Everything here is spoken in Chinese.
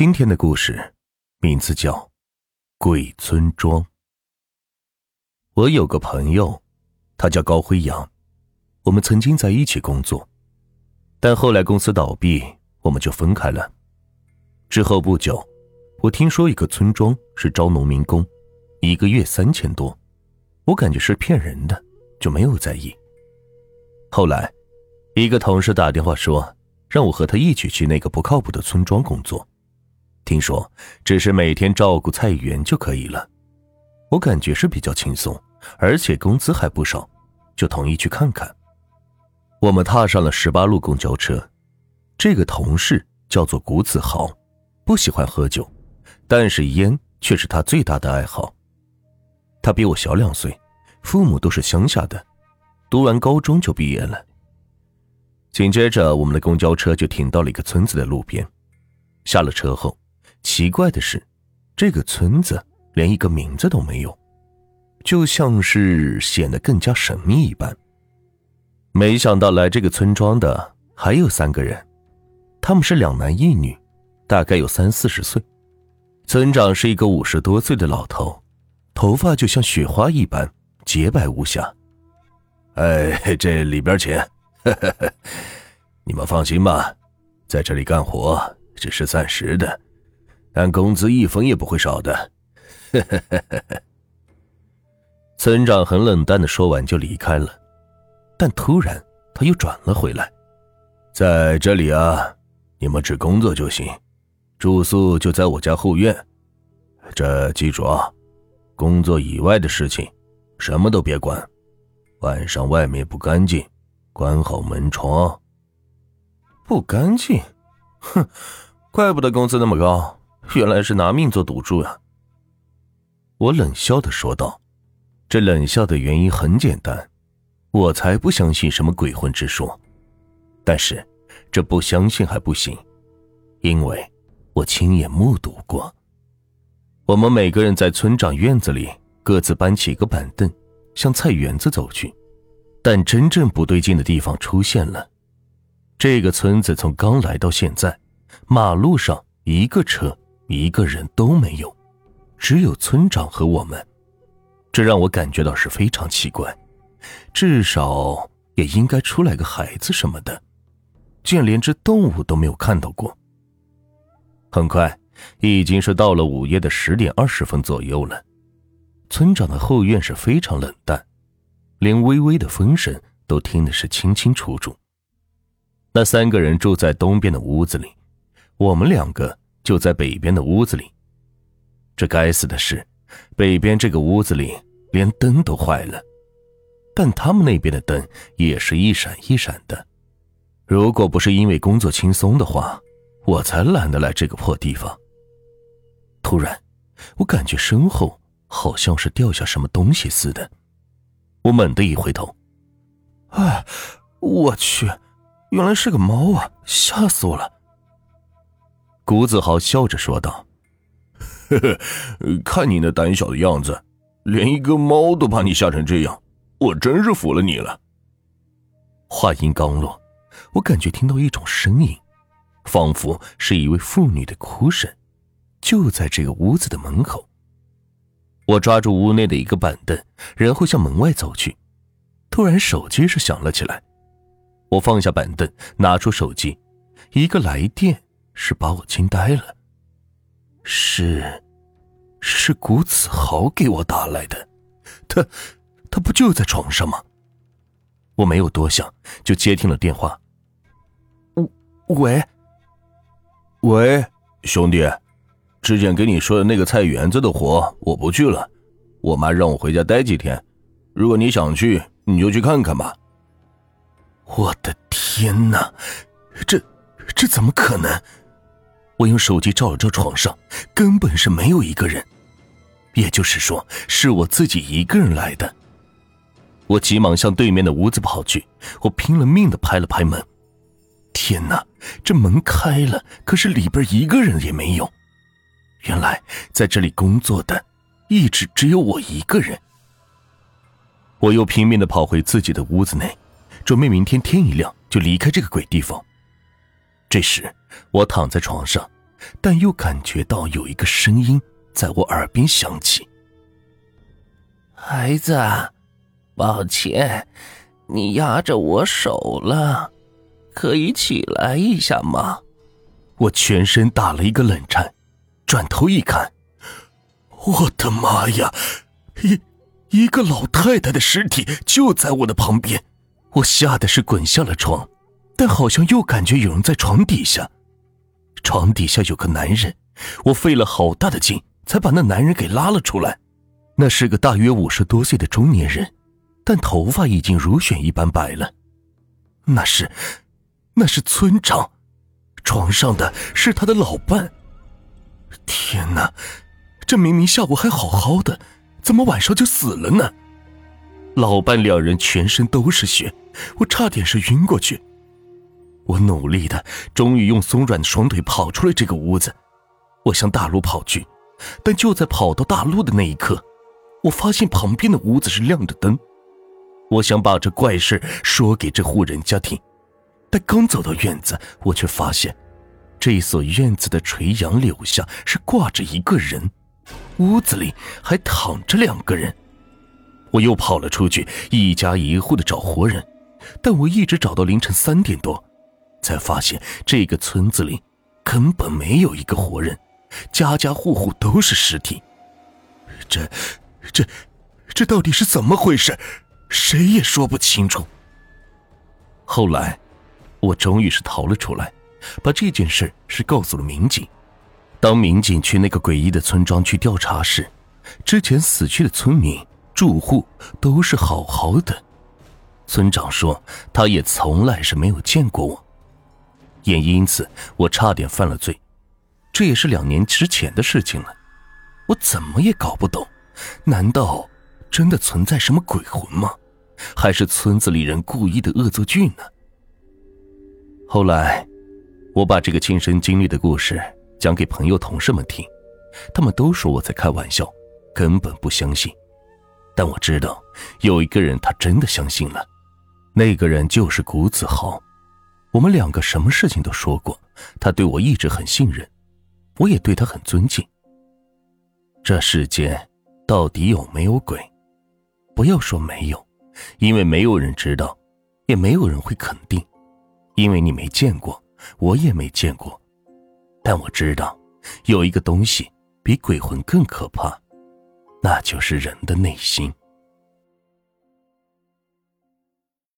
今天的故事名字叫《鬼村庄》。我有个朋友，他叫高辉阳，我们曾经在一起工作，但后来公司倒闭，我们就分开了。之后不久，我听说一个村庄是招农民工，一个月三千多，我感觉是骗人的，就没有在意。后来，一个同事打电话说，让我和他一起去那个不靠谱的村庄工作。听说只是每天照顾菜园就可以了，我感觉是比较轻松，而且工资还不少，就同意去看看。我们踏上了十八路公交车，这个同事叫做谷子豪，不喜欢喝酒，但是烟却是他最大的爱好。他比我小两岁，父母都是乡下的，读完高中就毕业了。紧接着，我们的公交车就停到了一个村子的路边，下了车后。奇怪的是，这个村子连一个名字都没有，就像是显得更加神秘一般。没想到来这个村庄的还有三个人，他们是两男一女，大概有三四十岁。村长是一个五十多岁的老头，头发就像雪花一般洁白无瑕。哎，这里边请，你们放心吧，在这里干活只是暂时的。但工资一分也不会少的。呵呵呵呵呵村长很冷淡的说完就离开了，但突然他又转了回来，在这里啊，你们只工作就行，住宿就在我家后院。这记住啊，工作以外的事情，什么都别管。晚上外面不干净，关好门窗。不干净？哼，怪不得工资那么高。原来是拿命做赌注呀！我冷笑的说道。这冷笑的原因很简单，我才不相信什么鬼魂之说。但是，这不相信还不行，因为我亲眼目睹过。我们每个人在村长院子里各自搬起一个板凳，向菜园子走去。但真正不对劲的地方出现了。这个村子从刚来到现在，马路上一个车。一个人都没有，只有村长和我们，这让我感觉到是非常奇怪。至少也应该出来个孩子什么的，竟然连只动物都没有看到过。很快，已经是到了午夜的十点二十分左右了。村长的后院是非常冷淡，连微微的风声都听的是清清楚楚。那三个人住在东边的屋子里，我们两个。就在北边的屋子里，这该死的是，北边这个屋子里连灯都坏了，但他们那边的灯也是一闪一闪的。如果不是因为工作轻松的话，我才懒得来这个破地方。突然，我感觉身后好像是掉下什么东西似的，我猛地一回头，哎，我去，原来是个猫啊！吓死我了。谷子豪笑着说道：“呵呵，看你那胆小的样子，连一个猫都把你吓成这样，我真是服了你了。”话音刚落，我感觉听到一种声音，仿佛是一位妇女的哭声，就在这个屋子的门口。我抓住屋内的一个板凳，然后向门外走去。突然，手机是响了起来，我放下板凳，拿出手机，一个来电。是把我惊呆了。是，是谷子豪给我打来的，他，他不就在床上吗？我没有多想，就接听了电话。喂，喂，兄弟，之前给你说的那个菜园子的活我不去了，我妈让我回家待几天。如果你想去，你就去看看吧。我的天哪，这，这怎么可能？我用手机照了照床上，根本是没有一个人，也就是说是我自己一个人来的。我急忙向对面的屋子跑去，我拼了命的拍了拍门。天哪，这门开了，可是里边一个人也没有。原来在这里工作的，一直只有我一个人。我又拼命的跑回自己的屋子内，准备明天天一亮就离开这个鬼地方。这时，我躺在床上，但又感觉到有一个声音在我耳边响起：“孩子，抱歉，你压着我手了，可以起来一下吗？”我全身打了一个冷颤，转头一看，我的妈呀！一一个老太太的尸体就在我的旁边，我吓得是滚下了床，但好像又感觉有人在床底下。床底下有个男人，我费了好大的劲才把那男人给拉了出来。那是个大约五十多岁的中年人，但头发已经如雪一般白了。那是，那是村长。床上的是他的老伴。天哪，这明明下午还好好的，怎么晚上就死了呢？老伴两人全身都是血，我差点是晕过去。我努力的，终于用松软的双腿跑出了这个屋子。我向大路跑去，但就在跑到大路的那一刻，我发现旁边的屋子是亮着灯。我想把这怪事说给这户人家听，但刚走到院子，我却发现，这所院子的垂杨柳下是挂着一个人，屋子里还躺着两个人。我又跑了出去，一家一户的找活人，但我一直找到凌晨三点多。才发现这个村子里根本没有一个活人，家家户户都是尸体。这、这、这到底是怎么回事？谁也说不清楚。后来，我终于是逃了出来，把这件事是告诉了民警。当民警去那个诡异的村庄去调查时，之前死去的村民住户都是好好的。村长说，他也从来是没有见过我。也因此，我差点犯了罪，这也是两年之前的事情了。我怎么也搞不懂，难道真的存在什么鬼魂吗？还是村子里人故意的恶作剧呢？后来，我把这个亲身经历的故事讲给朋友、同事们听，他们都说我在开玩笑，根本不相信。但我知道，有一个人他真的相信了，那个人就是谷子豪。我们两个什么事情都说过，他对我一直很信任，我也对他很尊敬。这世间到底有没有鬼？不要说没有，因为没有人知道，也没有人会肯定，因为你没见过，我也没见过。但我知道，有一个东西比鬼魂更可怕，那就是人的内心。